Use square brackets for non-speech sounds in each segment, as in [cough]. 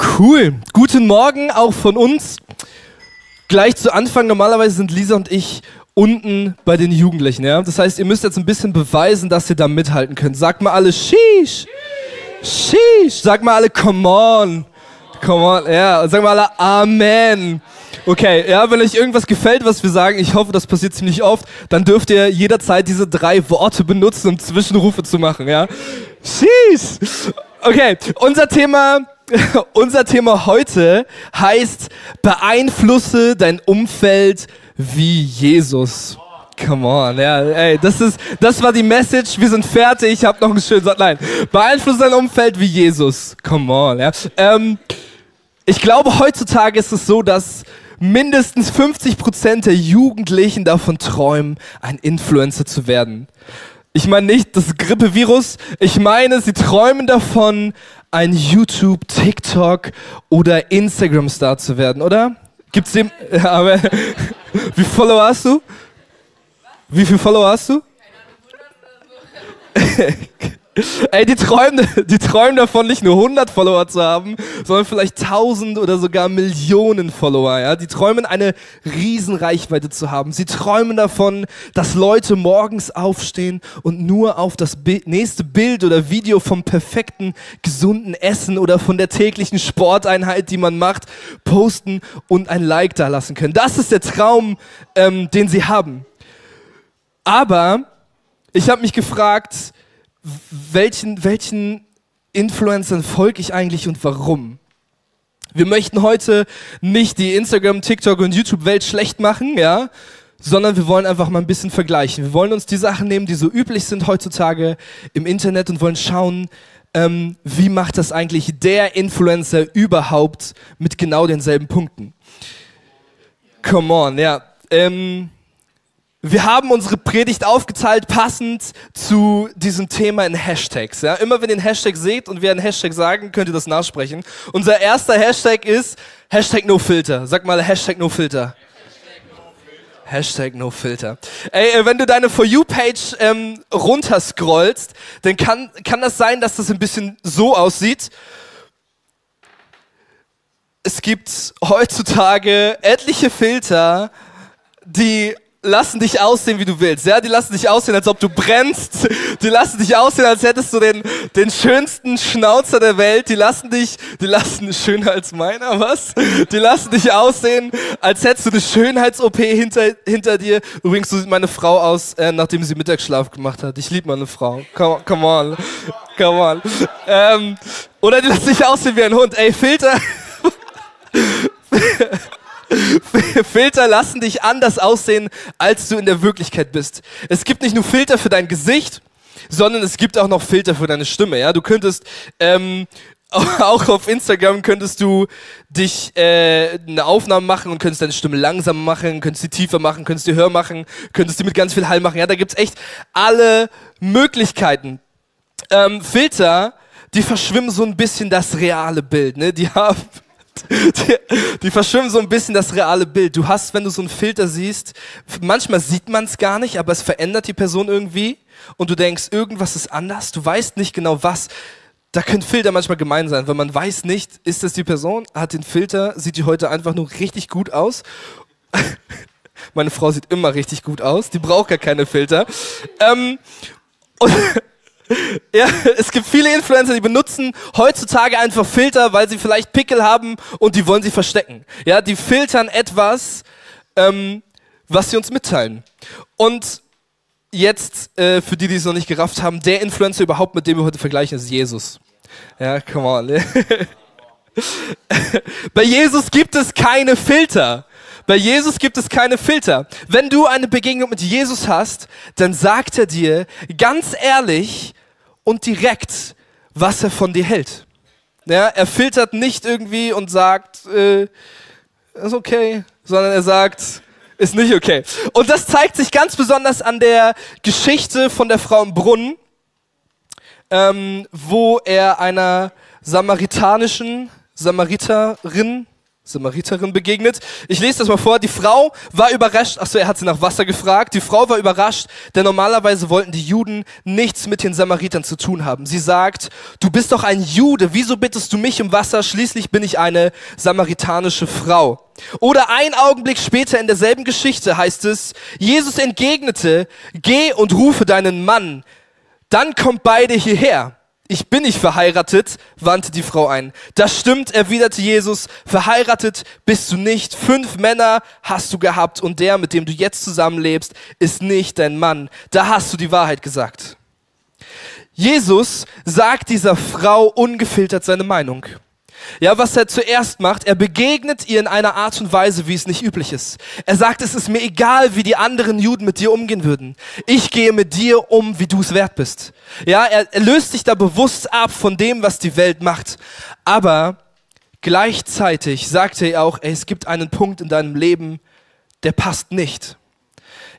Cool. Guten Morgen auch von uns. Gleich zu Anfang, normalerweise sind Lisa und ich unten bei den Jugendlichen, ja? Das heißt, ihr müsst jetzt ein bisschen beweisen, dass ihr da mithalten könnt. Sagt mal alle Sheesh. Sheesh. Sagt mal alle Come on. Come on. Ja, und sagt mal alle Amen. Okay, ja, wenn euch irgendwas gefällt, was wir sagen, ich hoffe, das passiert ziemlich oft, dann dürft ihr jederzeit diese drei Worte benutzen, um Zwischenrufe zu machen, ja? Sheesh. Okay, unser Thema [laughs] unser Thema heute heißt, beeinflusse dein Umfeld wie Jesus. Come on, ja, ey, das ist, das war die Message. Wir sind fertig. Ich habe noch einen schönen Satz. Nein, beeinflusse dein Umfeld wie Jesus. Come on, ja. Ähm, ich glaube, heutzutage ist es so, dass mindestens 50 Prozent der Jugendlichen davon träumen, ein Influencer zu werden. Ich meine nicht das Grippevirus, ich meine, sie träumen davon, ein YouTube, TikTok oder Instagram-Star zu werden, oder? Gibt's dem. Ja, [laughs] aber, [laughs] wie viele Follower hast du? Wie viele Follower hast du? [laughs] Ey, die träumen, [laughs] die träumen davon, nicht nur 100 Follower zu haben, sondern vielleicht 1000 oder sogar Millionen Follower. Ja? Die träumen, eine Riesenreichweite zu haben. Sie träumen davon, dass Leute morgens aufstehen und nur auf das nächste Bild oder Video vom perfekten, gesunden Essen oder von der täglichen Sporteinheit, die man macht, posten und ein Like da lassen können. Das ist der Traum, ähm, den sie haben. Aber ich habe mich gefragt, welchen, welchen Influencern folge ich eigentlich und warum? Wir möchten heute nicht die Instagram, TikTok und YouTube-Welt schlecht machen, ja, sondern wir wollen einfach mal ein bisschen vergleichen. Wir wollen uns die Sachen nehmen, die so üblich sind heutzutage im Internet und wollen schauen, ähm, wie macht das eigentlich der Influencer überhaupt mit genau denselben Punkten. Come on, ja. Ähm, wir haben unsere Predigt aufgeteilt, passend zu diesem Thema in Hashtags. Ja? Immer wenn ihr einen Hashtag seht und wir einen Hashtag sagen, könnt ihr das nachsprechen. Unser erster Hashtag ist Hashtag NoFilter. Sag mal Hashtag NoFilter. Hashtag NoFilter. Ey, äh, wenn du deine For You-Page ähm, runterscrollst, dann kann, kann das sein, dass das ein bisschen so aussieht. Es gibt heutzutage etliche Filter, die lassen dich aussehen, wie du willst. Ja, die lassen dich aussehen, als ob du brennst. Die lassen dich aussehen, als hättest du den, den schönsten Schnauzer der Welt. Die lassen dich, die lassen [laughs] schöner als meiner, was? Die lassen dich aussehen, als hättest du eine Schönheits-OP hinter, hinter dir. Übrigens, so sieht meine Frau aus, äh, nachdem sie Mittagsschlaf gemacht hat. Ich liebe meine Frau. Come, come on. Come on. Ähm, oder die lassen dich aussehen wie ein Hund. Ey, Filter. [laughs] [laughs] Filter lassen dich anders aussehen, als du in der Wirklichkeit bist. Es gibt nicht nur Filter für dein Gesicht, sondern es gibt auch noch Filter für deine Stimme. Ja, du könntest ähm, [laughs] auch auf Instagram könntest du dich äh, eine Aufnahme machen und könntest deine Stimme langsamer machen, könntest sie tiefer machen, könntest sie höher machen, könntest sie mit ganz viel Hall machen. Ja, da gibt's echt alle Möglichkeiten. Ähm, Filter, die verschwimmen so ein bisschen das reale Bild. Ne? Die haben die, die verschwimmen so ein bisschen das reale Bild. Du hast, wenn du so einen Filter siehst, manchmal sieht man es gar nicht, aber es verändert die Person irgendwie und du denkst, irgendwas ist anders. Du weißt nicht genau was. Da können Filter manchmal gemein sein, weil man weiß nicht, ist das die Person, hat den Filter, sieht die heute einfach nur richtig gut aus. [laughs] Meine Frau sieht immer richtig gut aus, die braucht gar keine Filter. Ähm, [laughs] und [laughs] ja, es gibt viele Influencer, die benutzen heutzutage einfach Filter, weil sie vielleicht Pickel haben und die wollen sie verstecken. Ja, die filtern etwas, ähm, was sie uns mitteilen. Und jetzt, äh, für die, die es noch nicht gerafft haben, der Influencer überhaupt, mit dem wir heute vergleichen, ist Jesus. Ja, come on. [laughs] Bei Jesus gibt es keine Filter. Bei Jesus gibt es keine Filter. Wenn du eine Begegnung mit Jesus hast, dann sagt er dir ganz ehrlich und direkt, was er von dir hält. Ja, er filtert nicht irgendwie und sagt, äh, ist okay, sondern er sagt, ist nicht okay. Und das zeigt sich ganz besonders an der Geschichte von der Frau im Brunnen, ähm, wo er einer samaritanischen Samariterin Samariterin begegnet. Ich lese das mal vor. Die Frau war überrascht. Achso, er hat sie nach Wasser gefragt. Die Frau war überrascht, denn normalerweise wollten die Juden nichts mit den Samaritern zu tun haben. Sie sagt, du bist doch ein Jude. Wieso bittest du mich um Wasser? Schließlich bin ich eine samaritanische Frau. Oder ein Augenblick später in derselben Geschichte heißt es, Jesus entgegnete, geh und rufe deinen Mann. Dann kommt beide hierher. Ich bin nicht verheiratet, wandte die Frau ein. Das stimmt, erwiderte Jesus. Verheiratet bist du nicht. Fünf Männer hast du gehabt und der, mit dem du jetzt zusammenlebst, ist nicht dein Mann. Da hast du die Wahrheit gesagt. Jesus sagt dieser Frau ungefiltert seine Meinung. Ja, was er zuerst macht, er begegnet ihr in einer Art und Weise, wie es nicht üblich ist. Er sagt, es ist mir egal, wie die anderen Juden mit dir umgehen würden. Ich gehe mit dir um, wie du es wert bist. Ja, er, er löst sich da bewusst ab von dem, was die Welt macht. Aber gleichzeitig sagt er auch, ey, es gibt einen Punkt in deinem Leben, der passt nicht.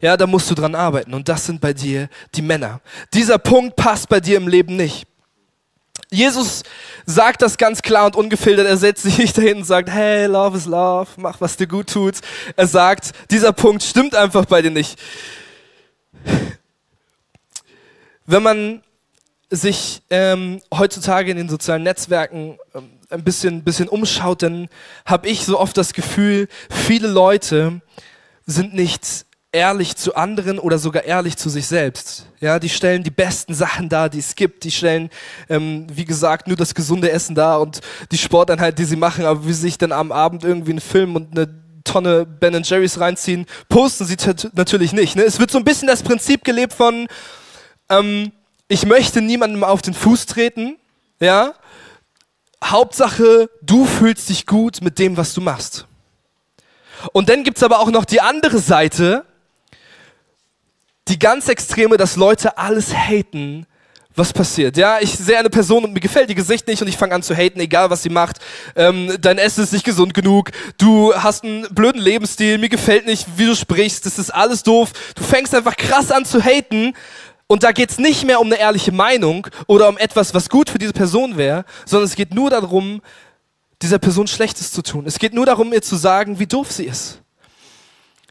Ja, da musst du dran arbeiten. Und das sind bei dir die Männer. Dieser Punkt passt bei dir im Leben nicht. Jesus sagt das ganz klar und ungefiltert. Er setzt sich [laughs] nicht dahin und sagt, hey, love is love, mach, was dir gut tut. Er sagt, dieser Punkt stimmt einfach bei dir nicht. Wenn man sich ähm, heutzutage in den sozialen Netzwerken ähm, ein bisschen, bisschen umschaut, dann habe ich so oft das Gefühl, viele Leute sind nicht ehrlich zu anderen oder sogar ehrlich zu sich selbst. Ja, die stellen die besten Sachen dar, die es gibt. Die stellen, ähm, wie gesagt, nur das gesunde Essen dar und die Sporteinheit, die sie machen, aber wie sie sich dann am Abend irgendwie einen Film und eine Tonne Ben Jerry's reinziehen, posten sie natürlich nicht. Ne? Es wird so ein bisschen das Prinzip gelebt von, ähm, ich möchte niemandem auf den Fuß treten, ja. Hauptsache, du fühlst dich gut mit dem, was du machst. Und dann gibt's aber auch noch die andere Seite, die ganz extreme, dass Leute alles haten, was passiert. Ja, ich sehe eine Person und mir gefällt ihr Gesicht nicht und ich fange an zu haten, egal was sie macht. Ähm, dein Essen ist nicht gesund genug. Du hast einen blöden Lebensstil. Mir gefällt nicht, wie du sprichst. Das ist alles doof. Du fängst einfach krass an zu haten. Und da geht's nicht mehr um eine ehrliche Meinung oder um etwas, was gut für diese Person wäre, sondern es geht nur darum, dieser Person Schlechtes zu tun. Es geht nur darum, ihr zu sagen, wie doof sie ist.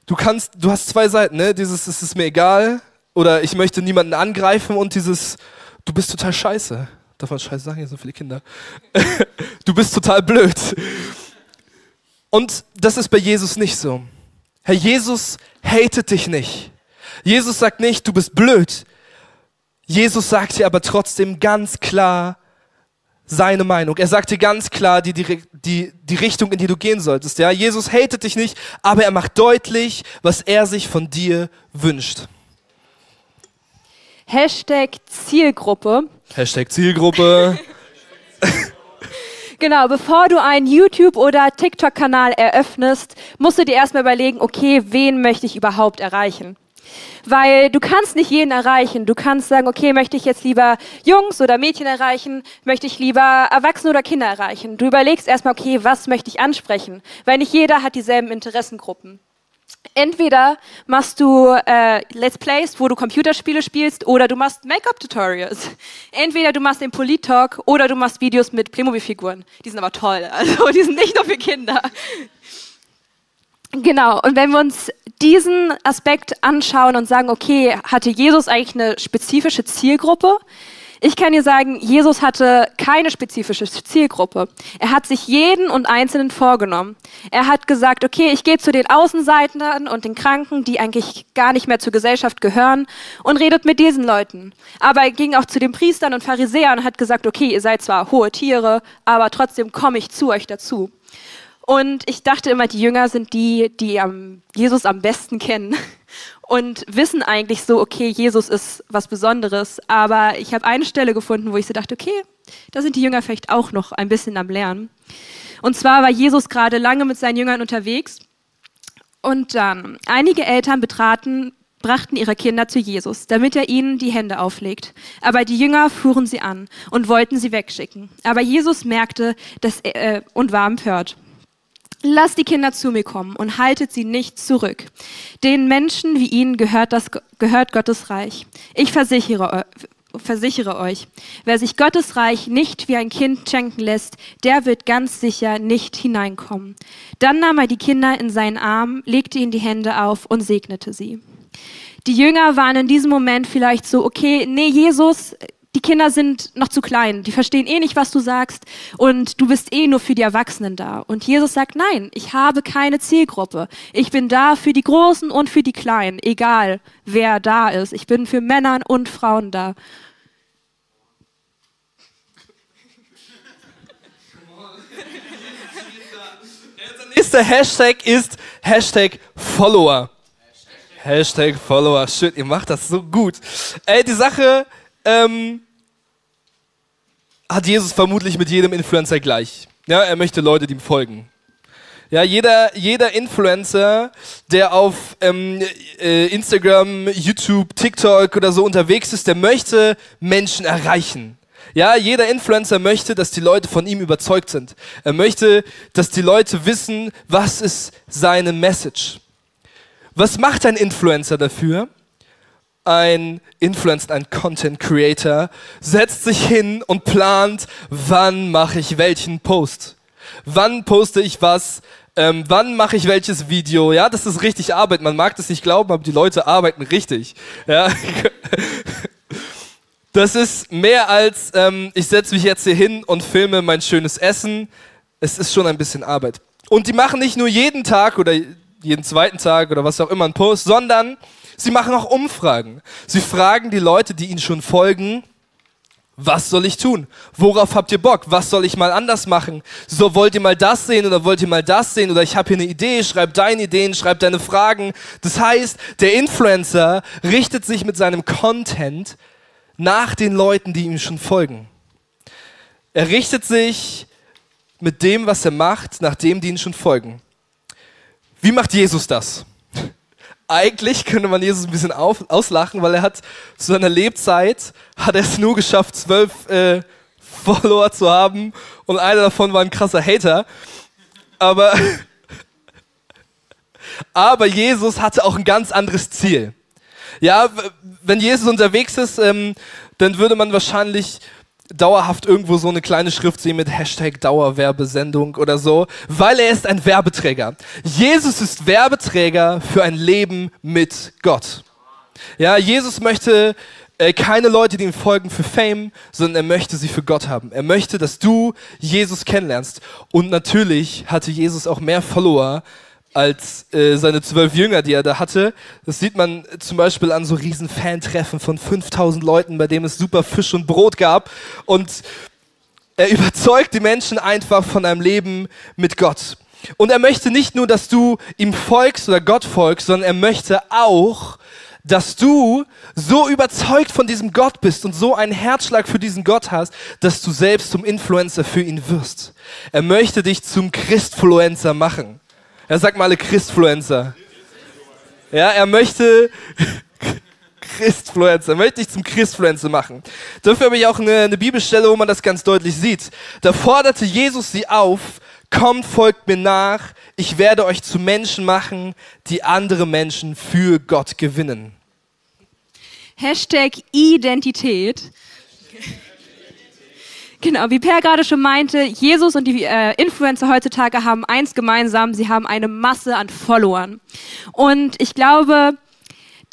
Du kannst, du hast zwei Seiten, ne? Dieses, es ist mir egal oder ich möchte niemanden angreifen und dieses, du bist total scheiße. Darf man scheiße sagen, hier sind viele Kinder. [laughs] du bist total blöd. Und das ist bei Jesus nicht so. Herr Jesus hatet dich nicht. Jesus sagt nicht, du bist blöd. Jesus sagt dir aber trotzdem ganz klar, seine Meinung. Er sagt dir ganz klar die, die, die, die Richtung, in die du gehen solltest. Ja? Jesus hatet dich nicht, aber er macht deutlich, was er sich von dir wünscht. Hashtag Zielgruppe. Hashtag Zielgruppe. [laughs] Genau, bevor du einen YouTube- oder TikTok-Kanal eröffnest, musst du dir erstmal überlegen, okay, wen möchte ich überhaupt erreichen? Weil du kannst nicht jeden erreichen. Du kannst sagen, okay, möchte ich jetzt lieber Jungs oder Mädchen erreichen? Möchte ich lieber Erwachsene oder Kinder erreichen? Du überlegst erstmal, okay, was möchte ich ansprechen? Weil nicht jeder hat dieselben Interessengruppen. Entweder machst du äh, Let's Plays, wo du Computerspiele spielst, oder du machst Make-up-Tutorials. Entweder du machst den Polit-Talk oder du machst Videos mit Playmobil-Figuren. Die sind aber toll. [laughs] Also die sind nicht nur für Kinder. Genau, und wenn wir uns diesen Aspekt anschauen und sagen, okay, hatte Jesus eigentlich eine spezifische Zielgruppe? Ich kann dir sagen, Jesus hatte keine spezifische Zielgruppe. Er hat sich jeden und Einzelnen vorgenommen. Er hat gesagt, okay, ich gehe zu den Außenseitern und den Kranken, die eigentlich gar nicht mehr zur Gesellschaft gehören, und redet mit diesen Leuten. Aber er ging auch zu den Priestern und Pharisäern und hat gesagt, okay, ihr seid zwar hohe Tiere, aber trotzdem komme ich zu euch dazu. Und ich dachte immer, die Jünger sind die, die Jesus am besten kennen [laughs] und wissen eigentlich so, okay, Jesus ist was Besonderes. Aber ich habe eine Stelle gefunden, wo ich so dachte, okay, da sind die Jünger vielleicht auch noch ein bisschen am Lernen. Und zwar war Jesus gerade lange mit seinen Jüngern unterwegs. Und dann einige Eltern betraten, brachten ihre Kinder zu Jesus, damit er ihnen die Hände auflegt. Aber die Jünger fuhren sie an und wollten sie wegschicken. Aber Jesus merkte dass äh, und war empört. Lasst die Kinder zu mir kommen und haltet sie nicht zurück. Den Menschen wie ihnen gehört, das, gehört Gottes Reich. Ich versichere, versichere euch, wer sich Gottes Reich nicht wie ein Kind schenken lässt, der wird ganz sicher nicht hineinkommen. Dann nahm er die Kinder in seinen Arm, legte ihnen die Hände auf und segnete sie. Die Jünger waren in diesem Moment vielleicht so, okay, nee, Jesus, die Kinder sind noch zu klein, die verstehen eh nicht, was du sagst und du bist eh nur für die Erwachsenen da. Und Jesus sagt, nein, ich habe keine Zielgruppe. Ich bin da für die Großen und für die Kleinen, egal wer da ist. Ich bin für Männer und Frauen da. Nächster Hashtag ist Hashtag Follower. Hashtag Follower. Shit, ihr macht das so gut. Ey, die Sache, ähm, hat Jesus vermutlich mit jedem Influencer gleich. Ja, er möchte Leute, die ihm folgen. Ja, jeder, jeder Influencer, der auf ähm, äh, Instagram, YouTube, TikTok oder so unterwegs ist, der möchte Menschen erreichen. Ja, jeder Influencer möchte, dass die Leute von ihm überzeugt sind. Er möchte, dass die Leute wissen, was ist seine Message. Was macht ein Influencer dafür? Ein Influencer, ein Content Creator setzt sich hin und plant, wann mache ich welchen Post. Wann poste ich was? Ähm, wann mache ich welches Video? Ja, das ist richtig Arbeit. Man mag das nicht glauben, aber die Leute arbeiten richtig. Ja. [laughs] Das ist mehr als, ähm, ich setze mich jetzt hier hin und filme mein schönes Essen. Es ist schon ein bisschen Arbeit. Und die machen nicht nur jeden Tag oder jeden zweiten Tag oder was auch immer einen Post, sondern Sie machen auch Umfragen. Sie fragen die Leute, die ihnen schon folgen, was soll ich tun? Worauf habt ihr Bock? Was soll ich mal anders machen? So wollt ihr mal das sehen oder wollt ihr mal das sehen oder ich habe hier eine Idee, schreib deine Ideen, schreib deine Fragen. Das heißt, der Influencer richtet sich mit seinem Content nach den Leuten, die ihm schon folgen. Er richtet sich mit dem, was er macht, nach dem, die ihm schon folgen. Wie macht Jesus das? Eigentlich könnte man Jesus ein bisschen auf, auslachen, weil er hat zu seiner Lebzeit, hat er es nur geschafft, zwölf äh, Follower zu haben und einer davon war ein krasser Hater. Aber, [laughs] aber Jesus hatte auch ein ganz anderes Ziel. Ja, wenn Jesus unterwegs ist, ähm, dann würde man wahrscheinlich dauerhaft irgendwo so eine kleine Schrift sehen mit Hashtag Dauerwerbesendung oder so, weil er ist ein Werbeträger. Jesus ist Werbeträger für ein Leben mit Gott. Ja, Jesus möchte äh, keine Leute, die ihm folgen für Fame, sondern er möchte sie für Gott haben. Er möchte, dass du Jesus kennenlernst. Und natürlich hatte Jesus auch mehr Follower als äh, seine zwölf Jünger, die er da hatte. Das sieht man zum Beispiel an so riesen Fantreffen von 5000 Leuten, bei dem es super Fisch und Brot gab. Und er [laughs] überzeugt die Menschen einfach von einem Leben mit Gott. Und er möchte nicht nur, dass du ihm folgst oder Gott folgst, sondern er möchte auch, dass du so überzeugt von diesem Gott bist und so einen Herzschlag für diesen Gott hast, dass du selbst zum Influencer für ihn wirst. Er möchte dich zum Christfluencer machen. Er sagt mal alle Christfluencer. Ja, er möchte [laughs] Christfluencer, möchte ich zum Christfluencer machen. Dafür habe ich auch eine, eine Bibelstelle, wo man das ganz deutlich sieht. Da forderte Jesus sie auf, kommt, folgt mir nach, ich werde euch zu Menschen machen, die andere Menschen für Gott gewinnen. Hashtag Identität. Genau, wie Per gerade schon meinte, Jesus und die äh, Influencer heutzutage haben eins gemeinsam, sie haben eine Masse an Followern. Und ich glaube,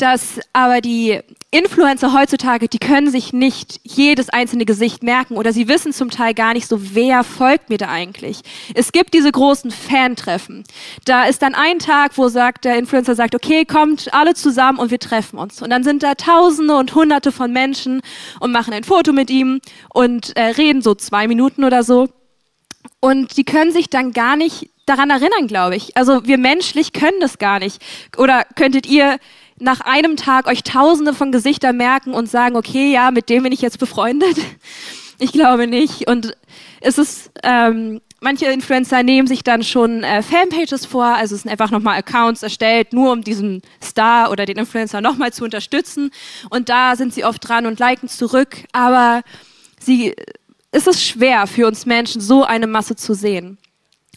dass aber die Influencer heutzutage, die können sich nicht jedes einzelne Gesicht merken oder sie wissen zum Teil gar nicht so, wer folgt mir da eigentlich. Es gibt diese großen Fan-Treffen. Da ist dann ein Tag, wo sagt der Influencer sagt, okay, kommt alle zusammen und wir treffen uns. Und dann sind da Tausende und Hunderte von Menschen und machen ein Foto mit ihm und äh, reden so zwei Minuten oder so. Und die können sich dann gar nicht daran erinnern, glaube ich. Also wir menschlich können das gar nicht. Oder könntet ihr nach einem Tag euch tausende von Gesichtern merken und sagen, okay, ja, mit dem bin ich jetzt befreundet? [laughs] Ich glaube nicht. Und es ist, ähm, manche Influencer nehmen sich dann schon äh, Fanpages vor, also es sind einfach nochmal Accounts erstellt, nur um diesen Star oder den Influencer nochmal zu unterstützen. Und da sind sie oft dran und liken zurück. Aber sie, es ist schwer für uns Menschen, so eine Masse zu sehen.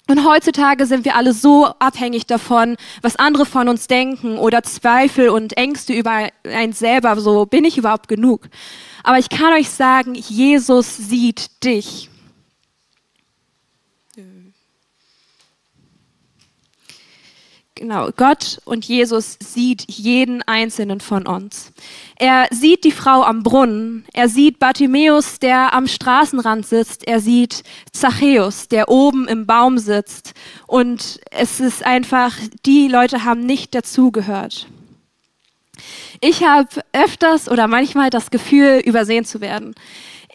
Und heutzutage sind wir alle so abhängig davon, was andere von uns denken oder Zweifel und Ängste über einen selber. So bin ich überhaupt genug. Aber ich kann euch sagen, Jesus sieht dich. Genau, Gott und Jesus sieht jeden einzelnen von uns. Er sieht die Frau am Brunnen, er sieht Bartimäus, der am Straßenrand sitzt, er sieht Zachäus, der oben im Baum sitzt. Und es ist einfach, die Leute haben nicht dazugehört. Ich habe öfters oder manchmal das Gefühl, übersehen zu werden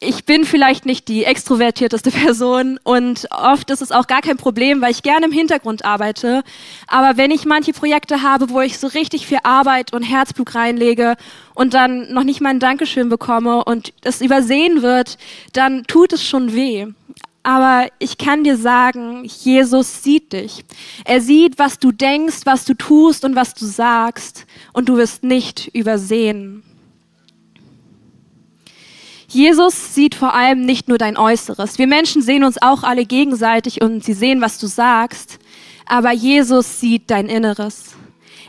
ich bin vielleicht nicht die extrovertierteste [laughs] Person und oft ist es auch gar kein Problem, weil ich gerne im Hintergrund arbeite. Aber wenn ich manche Projekte habe, wo ich so richtig viel Arbeit und Herzblut reinlege und dann noch nicht mal ein Dankeschön bekomme und es übersehen wird, dann tut es schon weh. Aber ich kann dir sagen, Jesus sieht dich. Er sieht, was du denkst, was du tust und was du sagst und du wirst nicht übersehen. Jesus sieht vor allem nicht nur dein Äußeres. Wir Menschen sehen uns auch alle gegenseitig und sie sehen, was du sagst. Aber Jesus sieht dein Inneres.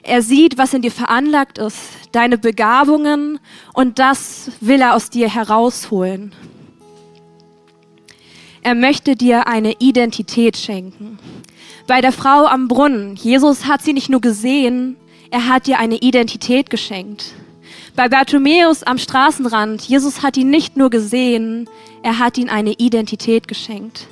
Er sieht, was in dir veranlagt ist, deine Begabungen und das will er aus dir herausholen. Er möchte dir eine Identität schenken. Bei der Frau am Brunnen, Jesus hat sie nicht nur gesehen, er hat dir eine Identität geschenkt. Bei Bartimäus am Straßenrand, Jesus hat ihn nicht nur gesehen, er hat ihn eine Identität geschenkt.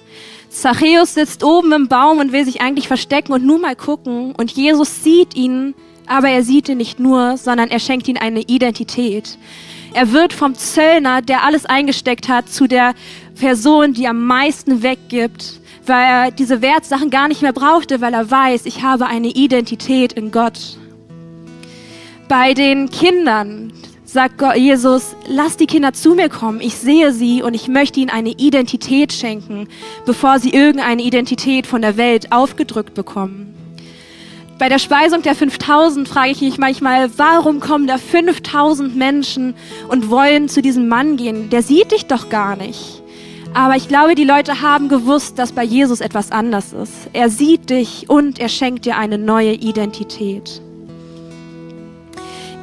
Zachäus sitzt oben im Baum und will sich eigentlich verstecken und nur mal gucken. Und Jesus sieht ihn, aber er sieht ihn nicht nur, sondern er schenkt ihm eine Identität. Er wird vom Zöllner, der alles eingesteckt hat, zu der Person, die am meisten weggibt, weil er diese Wertsachen gar nicht mehr brauchte, weil er weiß, ich habe eine Identität in Gott. Bei den Kindern sagt Jesus, lass die Kinder zu mir kommen. Ich sehe sie und ich möchte ihnen eine Identität schenken, bevor sie irgendeine Identität von der Welt aufgedrückt bekommen. Bei der Speisung der 5000 frage ich mich manchmal, warum kommen da 5000 Menschen und wollen zu diesem Mann gehen? Der sieht dich doch gar nicht. Aber ich glaube, die Leute haben gewusst, dass bei Jesus etwas anders ist. Er sieht dich und er schenkt dir eine neue Identität.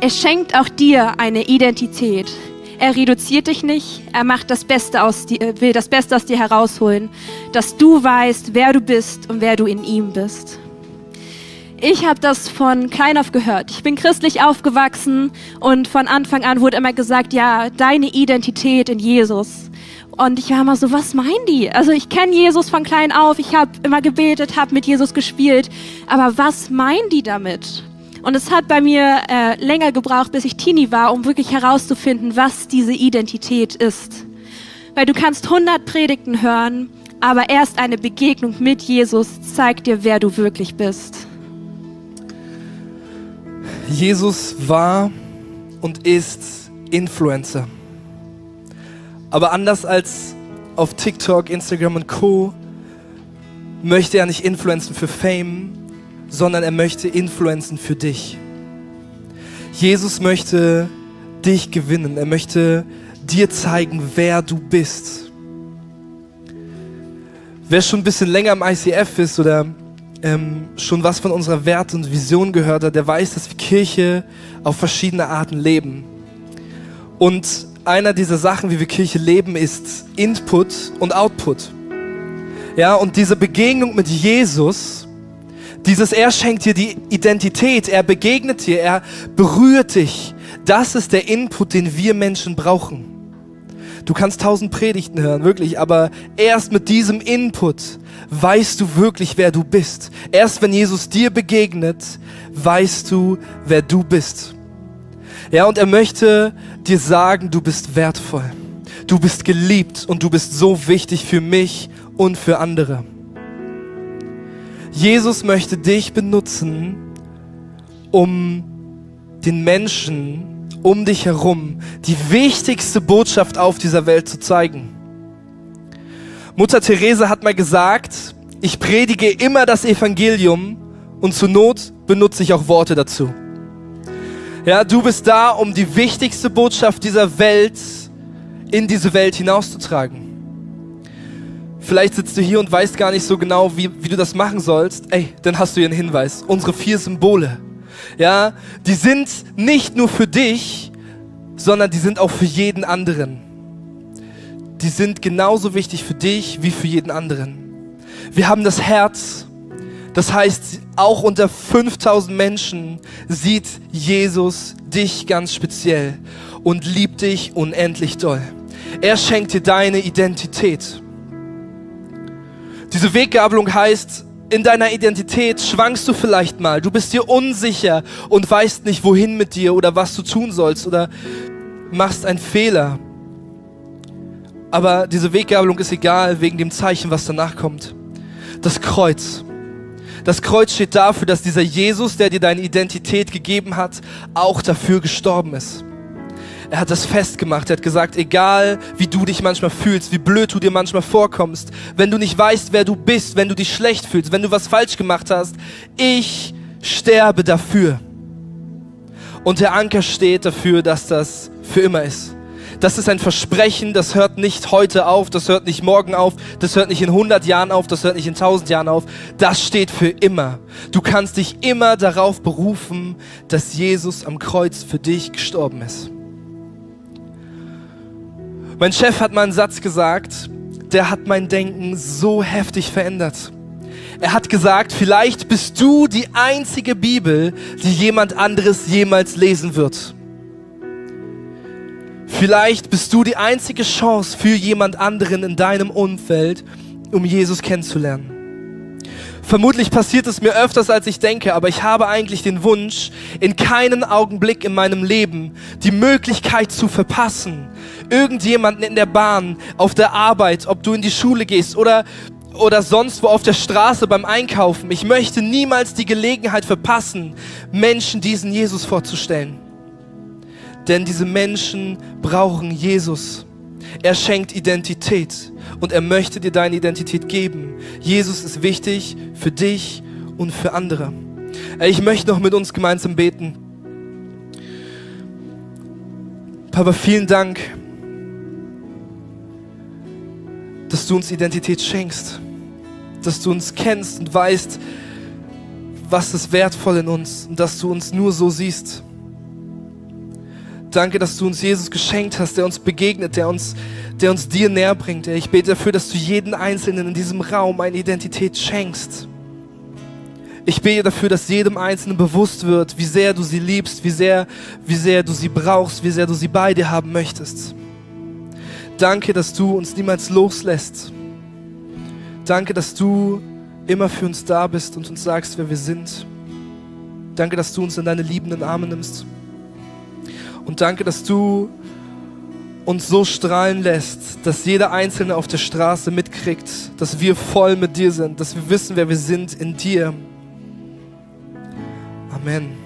Er schenkt auch dir eine Identität. Er reduziert dich nicht, er macht das Beste aus dir, will das Beste aus dir herausholen, dass du weißt, wer du bist und wer du in ihm bist. Ich habe das von klein auf gehört. Ich bin christlich aufgewachsen und von Anfang an wurde immer gesagt, ja, deine Identität in Jesus. Und ich war immer so, was meinen die? Also ich kenne Jesus von klein auf, ich habe immer gebetet, habe mit Jesus gespielt, aber was meinen die damit? Und es hat bei mir äh, länger gebraucht, bis ich Teenie war, um wirklich herauszufinden, was diese Identität ist. Weil du kannst 100 Predigten hören, aber erst eine Begegnung mit Jesus zeigt dir, wer du wirklich bist. Jesus war und ist Influencer. Aber anders als auf TikTok, Instagram und Co. möchte er nicht influenzen für Fame, sondern er möchte influenzen für dich. Jesus möchte dich gewinnen. Er möchte dir zeigen, wer du bist. Wer schon ein bisschen länger im ICF ist oder ähm, schon was von unserer Werte und Vision gehört hat, der weiß, dass wir Kirche auf verschiedene Arten leben. Und einer dieser Sachen, wie wir Kirche leben, ist Input und Output. Ja, und diese Begegnung mit Jesus, dieses Er schenkt dir die Identität, er begegnet dir, er berührt dich. Das ist der Input, den wir Menschen brauchen. Du kannst tausend Predigten hören, wirklich, aber erst mit diesem Input weißt du wirklich, wer du bist. Erst wenn Jesus dir begegnet, weißt du, wer du bist. Ja, und er möchte dir sagen, du bist wertvoll. Du bist geliebt und du bist so wichtig für mich und für andere. Jesus möchte dich benutzen, um den Menschen um dich herum die wichtigste Botschaft auf dieser Welt zu zeigen. Mutter Therese hat mal gesagt, ich predige immer das Evangelium und zur Not benutze ich auch Worte dazu. Ja, du bist da, um die wichtigste Botschaft dieser Welt in diese Welt hinauszutragen. Vielleicht sitzt du hier und weißt gar nicht so genau, wie, wie du das machen sollst. Ey, dann hast du hier einen Hinweis. Unsere vier Symbole. Ja, die sind nicht nur für dich, sondern die sind auch für jeden anderen. Die sind genauso wichtig für dich wie für jeden anderen. Wir haben das Herz. Das heißt, auch unter 5000 Menschen sieht Jesus dich ganz speziell und liebt dich unendlich doll. Er schenkt dir deine Identität. Diese Weggabelung heißt, in deiner Identität schwankst du vielleicht mal. Du bist dir unsicher und weißt nicht, wohin mit dir oder was du tun sollst oder machst einen Fehler. Aber diese Weggabelung ist egal wegen dem Zeichen, was danach kommt. Das Kreuz. Das Kreuz steht dafür, dass dieser Jesus, der dir deine Identität gegeben hat, auch dafür gestorben ist. Er hat das festgemacht. Er hat gesagt, egal wie du dich manchmal fühlst, wie blöd du dir manchmal vorkommst, wenn du nicht weißt, wer du bist, wenn du dich schlecht fühlst, wenn du was falsch gemacht hast, ich sterbe dafür. Und der Anker steht dafür, dass das für immer ist. Das ist ein Versprechen, das hört nicht heute auf, das hört nicht morgen auf, das hört nicht in 100 Jahren auf, das hört nicht in 1000 Jahren auf. Das steht für immer. Du kannst dich immer darauf berufen, dass Jesus am Kreuz für dich gestorben ist. Mein Chef hat mal einen Satz gesagt, der hat mein Denken so heftig verändert. Er hat gesagt, vielleicht bist du die einzige Bibel, die jemand anderes jemals lesen wird. Vielleicht bist du die einzige Chance für jemand anderen in deinem Umfeld, um Jesus kennenzulernen. Vermutlich passiert es mir öfters, als ich denke, aber ich habe eigentlich den Wunsch, in keinen Augenblick in meinem Leben die Möglichkeit zu verpassen, irgendjemanden in der Bahn, auf der Arbeit, ob du in die Schule gehst oder, oder sonst wo auf der Straße beim Einkaufen. Ich möchte niemals die Gelegenheit verpassen, Menschen diesen Jesus vorzustellen. Denn diese Menschen brauchen Jesus. Er schenkt Identität und er möchte dir deine Identität geben. Jesus ist wichtig für dich und für andere. Ich möchte noch mit uns gemeinsam beten. Papa, vielen Dank, dass du uns Identität schenkst, dass du uns kennst und weißt, was ist wertvoll in uns und dass du uns nur so siehst. Danke, dass du uns Jesus geschenkt hast, der uns begegnet, der uns, der uns dir näher bringt. Ich bete dafür, dass du jeden Einzelnen in diesem Raum eine Identität schenkst. Ich bete dafür, dass jedem Einzelnen bewusst wird, wie sehr du sie liebst, wie sehr, wie sehr du sie brauchst, wie sehr du sie bei dir haben möchtest. Danke, dass du uns niemals loslässt. Danke, dass du immer für uns da bist und uns sagst, wer wir sind. Danke, dass du uns in deine liebenden Arme nimmst. Und danke, dass du uns so strahlen lässt, dass jeder Einzelne auf der Straße mitkriegt, dass wir voll mit dir sind, dass wir wissen, wer wir sind in dir. Amen.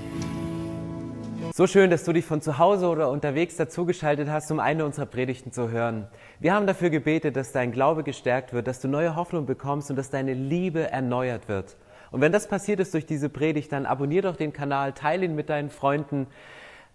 So schön, dass du dich von zu Hause oder unterwegs dazugeschaltet hast, um eine unserer Predigten zu hören. Wir haben dafür gebetet, dass dein Glaube gestärkt wird, dass du neue Hoffnung bekommst und dass deine Liebe erneuert wird. Und wenn das passiert ist durch diese Predigt, dann abonnier doch den Kanal, teile ihn mit deinen Freunden